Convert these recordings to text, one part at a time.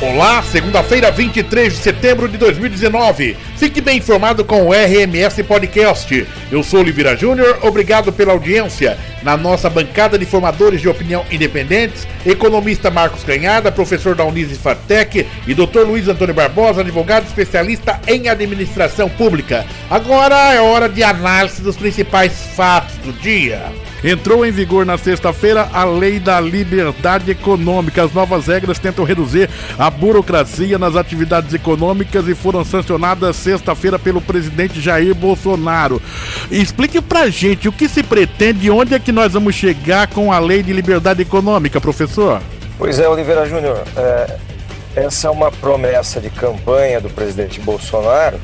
Olá, segunda-feira, 23 de setembro de 2019. Fique bem informado com o RMS Podcast. Eu sou Oliveira Júnior, obrigado pela audiência. Na nossa bancada de formadores de opinião independentes, economista Marcos Canhada, professor da Unise Fatec e Dr. Luiz Antônio Barbosa, advogado especialista em administração pública. Agora é hora de análise dos principais fatos do dia. Entrou em vigor na sexta-feira a Lei da Liberdade Econômica. As novas regras tentam reduzir a burocracia nas atividades econômicas e foram sancionadas sexta-feira pelo presidente Jair Bolsonaro. Explique pra gente o que se pretende e onde é que nós vamos chegar com a Lei de Liberdade Econômica, professor? Pois é, Oliveira Júnior. É, essa é uma promessa de campanha do presidente Bolsonaro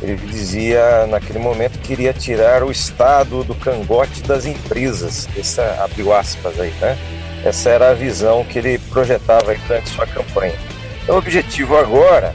ele dizia naquele momento que iria tirar o Estado do cangote das empresas. Essa abriu aspas aí, né? Essa era a visão que ele projetava durante sua campanha. Então, o objetivo agora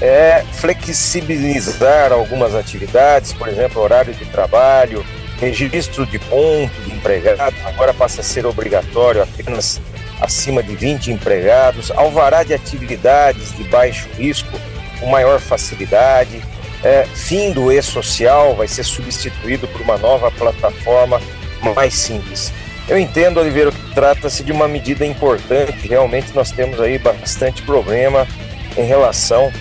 é flexibilizar algumas atividades, por exemplo, horário de trabalho, registro de ponto de empregados, agora passa a ser obrigatório apenas acima de 20 empregados, alvará de atividades de baixo risco com maior facilidade, é, fim do e-social vai ser substituído por uma nova plataforma mais simples. Eu entendo, Oliveira, que trata-se de uma medida importante. Realmente nós temos aí bastante problema em relação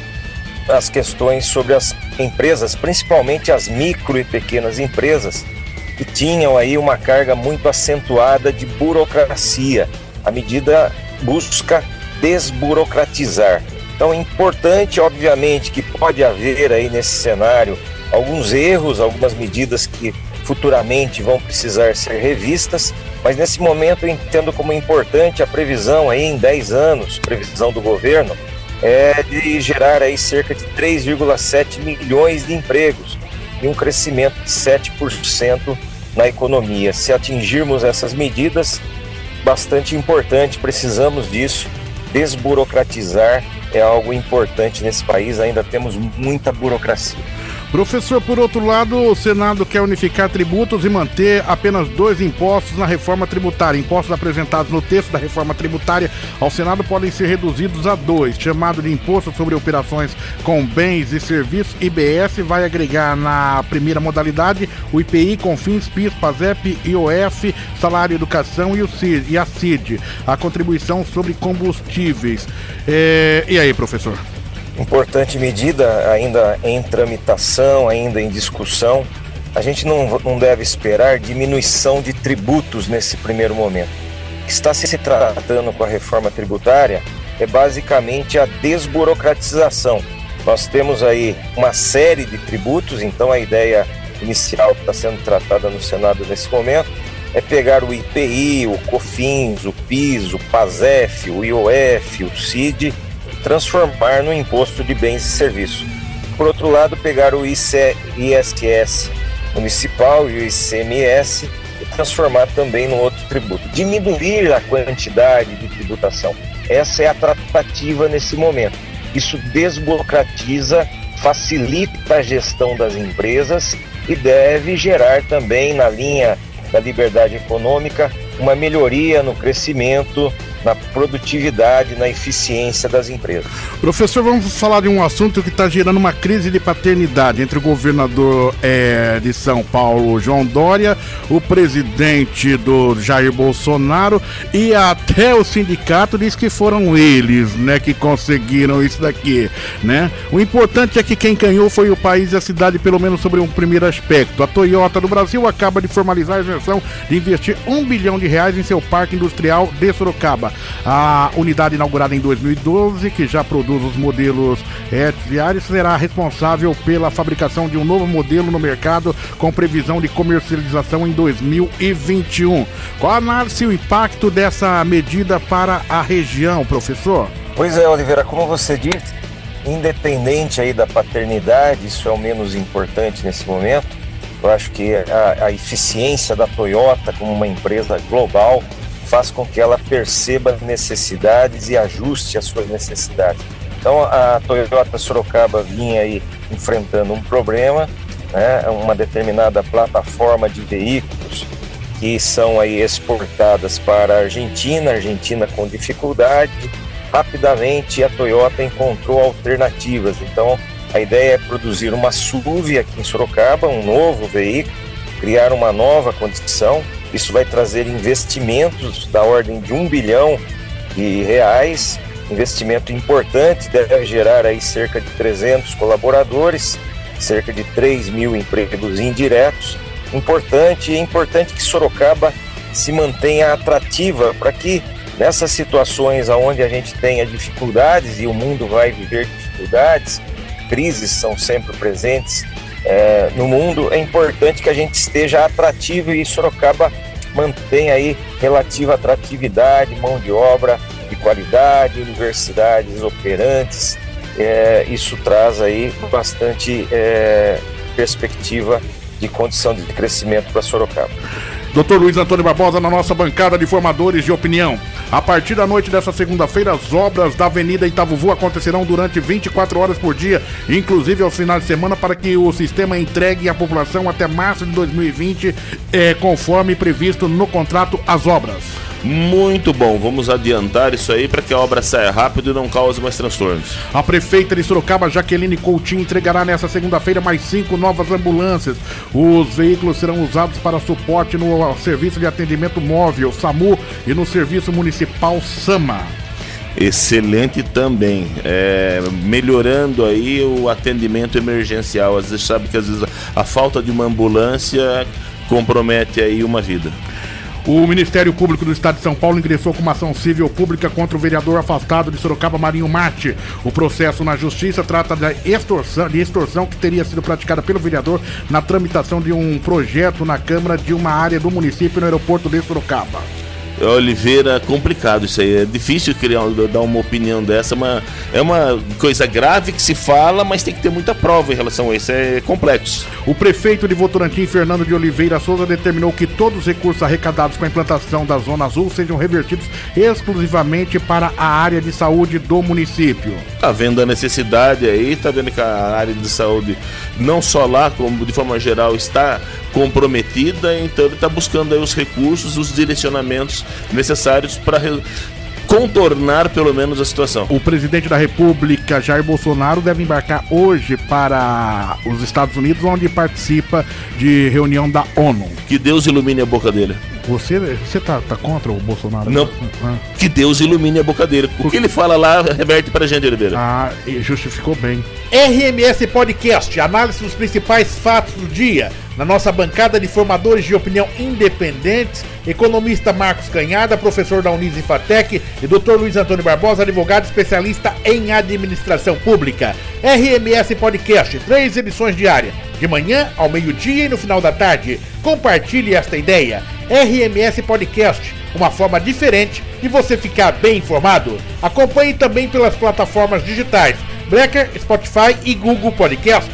às questões sobre as empresas, principalmente as micro e pequenas empresas, que tinham aí uma carga muito acentuada de burocracia. A medida busca desburocratizar. Então, é importante, obviamente, que pode haver aí nesse cenário alguns erros, algumas medidas que futuramente vão precisar ser revistas, mas nesse momento eu entendo como importante a previsão aí em 10 anos, previsão do governo, é de gerar aí cerca de 3,7 milhões de empregos e um crescimento de 7% na economia. Se atingirmos essas medidas, bastante importante, precisamos disso, desburocratizar é algo importante nesse país, ainda temos muita burocracia. Professor, por outro lado, o Senado quer unificar tributos e manter apenas dois impostos na reforma tributária. Impostos apresentados no texto da reforma tributária ao Senado podem ser reduzidos a dois, chamado de Imposto sobre Operações com Bens e Serviços, IBS, vai agregar na primeira modalidade o IPI, Confins, PIS, PASEP, IOF, Salário Educação e, o CID, e a CID, a contribuição sobre combustíveis. É... E aí, professor? Importante medida ainda em tramitação, ainda em discussão. A gente não, não deve esperar diminuição de tributos nesse primeiro momento. O que está se tratando com a reforma tributária é basicamente a desburocratização. Nós temos aí uma série de tributos, então a ideia inicial que está sendo tratada no Senado nesse momento é pegar o IPI, o COFINS, o PIS, o PASEF, o IOF, o CID transformar no imposto de bens e serviços. Por outro lado, pegar o IC, ISS municipal e o ICMS e transformar também no outro tributo. Diminuir a quantidade de tributação. Essa é a tratativa nesse momento. Isso desburocratiza, facilita a gestão das empresas e deve gerar também, na linha da liberdade econômica, uma melhoria no crescimento na produtividade, na eficiência das empresas. Professor, vamos falar de um assunto que está gerando uma crise de paternidade entre o governador é, de São Paulo, João Dória, o presidente do Jair Bolsonaro e até o sindicato diz que foram eles, né, que conseguiram isso daqui, né? O importante é que quem ganhou foi o país e a cidade, pelo menos sobre um primeiro aspecto. A Toyota do Brasil acaba de formalizar a isenção de investir um bilhão de reais em seu parque industrial de Sorocaba. A unidade inaugurada em 2012, que já produz os modelos diários, será responsável pela fabricação de um novo modelo no mercado com previsão de comercialização em 2021. Qual a análise e o impacto dessa medida para a região, professor? Pois é, Oliveira, como você disse, independente aí da paternidade, isso é o menos importante nesse momento. Eu acho que a, a eficiência da Toyota como uma empresa global faz com que ela perceba necessidades e ajuste as suas necessidades. Então a Toyota Sorocaba vinha aí enfrentando um problema, né, uma determinada plataforma de veículos que são aí exportadas para a Argentina, Argentina com dificuldade, rapidamente a Toyota encontrou alternativas. Então, a ideia é produzir uma SUV aqui em Sorocaba, um novo veículo, criar uma nova condição. Isso vai trazer investimentos da ordem de um bilhão de reais, investimento importante, deve gerar aí cerca de 300 colaboradores, cerca de 3 mil empregos indiretos. Importante, é importante que Sorocaba se mantenha atrativa para que nessas situações onde a gente tenha dificuldades e o mundo vai viver dificuldades, crises são sempre presentes é, no mundo, é importante que a gente esteja atrativo e Sorocaba mantenha aí relativa atratividade, mão de obra de qualidade, universidades operantes. É, isso traz aí bastante é, perspectiva de condição de crescimento para Sorocaba. Doutor Luiz Antônio Barbosa, na nossa bancada de formadores de opinião. A partir da noite dessa segunda-feira, as obras da Avenida Itavuvu acontecerão durante 24 horas por dia, inclusive aos finais de semana, para que o sistema entregue à população até março de 2020, é, conforme previsto no contrato as obras. Muito bom, vamos adiantar isso aí para que a obra saia rápido e não cause mais transtornos. A prefeita de Sorocaba, Jaqueline Coutinho, entregará nesta segunda-feira mais cinco novas ambulâncias. Os veículos serão usados para suporte no Serviço de Atendimento Móvel, SAMU, e no Serviço Municipal SAMA excelente também, é, melhorando aí o atendimento emergencial. Às vezes sabe que às vezes a falta de uma ambulância compromete aí uma vida. O Ministério Público do Estado de São Paulo ingressou com uma ação civil pública contra o vereador afastado de Sorocaba, Marinho Mate. O processo na Justiça trata de extorsão, de extorsão que teria sido praticada pelo vereador na tramitação de um projeto na Câmara de uma área do município no aeroporto de Sorocaba. Oliveira, complicado isso aí. É difícil criar, dar uma opinião dessa, mas é uma coisa grave que se fala, mas tem que ter muita prova em relação a isso. É complexo. O prefeito de Votorantim, Fernando de Oliveira Souza, determinou que todos os recursos arrecadados com a implantação da Zona Azul sejam revertidos exclusivamente para a área de saúde do município. Tá vendo a necessidade aí, tá vendo que a área de saúde, não só lá, como de forma geral, está comprometida, então ele está buscando aí os recursos, os direcionamentos necessários para contornar pelo menos a situação. O presidente da República, Jair Bolsonaro, deve embarcar hoje para os Estados Unidos, onde participa de reunião da ONU. Que Deus ilumine a boca dele. Você, você tá, tá contra o Bolsonaro? Não. Ah. Que Deus ilumine a boca dele. O que ele fala lá reverte pra gente, Oliveira. Ah, justificou bem. RMS Podcast, análise dos principais fatos do dia. Na nossa bancada de formadores de opinião independentes, economista Marcos Canhada, professor da Unis Fatec e Dr. Luiz Antônio Barbosa, advogado especialista em administração pública. RMS Podcast, três edições diárias, de manhã ao meio-dia e no final da tarde. Compartilhe esta ideia. RMS Podcast, uma forma diferente de você ficar bem informado. Acompanhe também pelas plataformas digitais Breaker, Spotify e Google Podcast.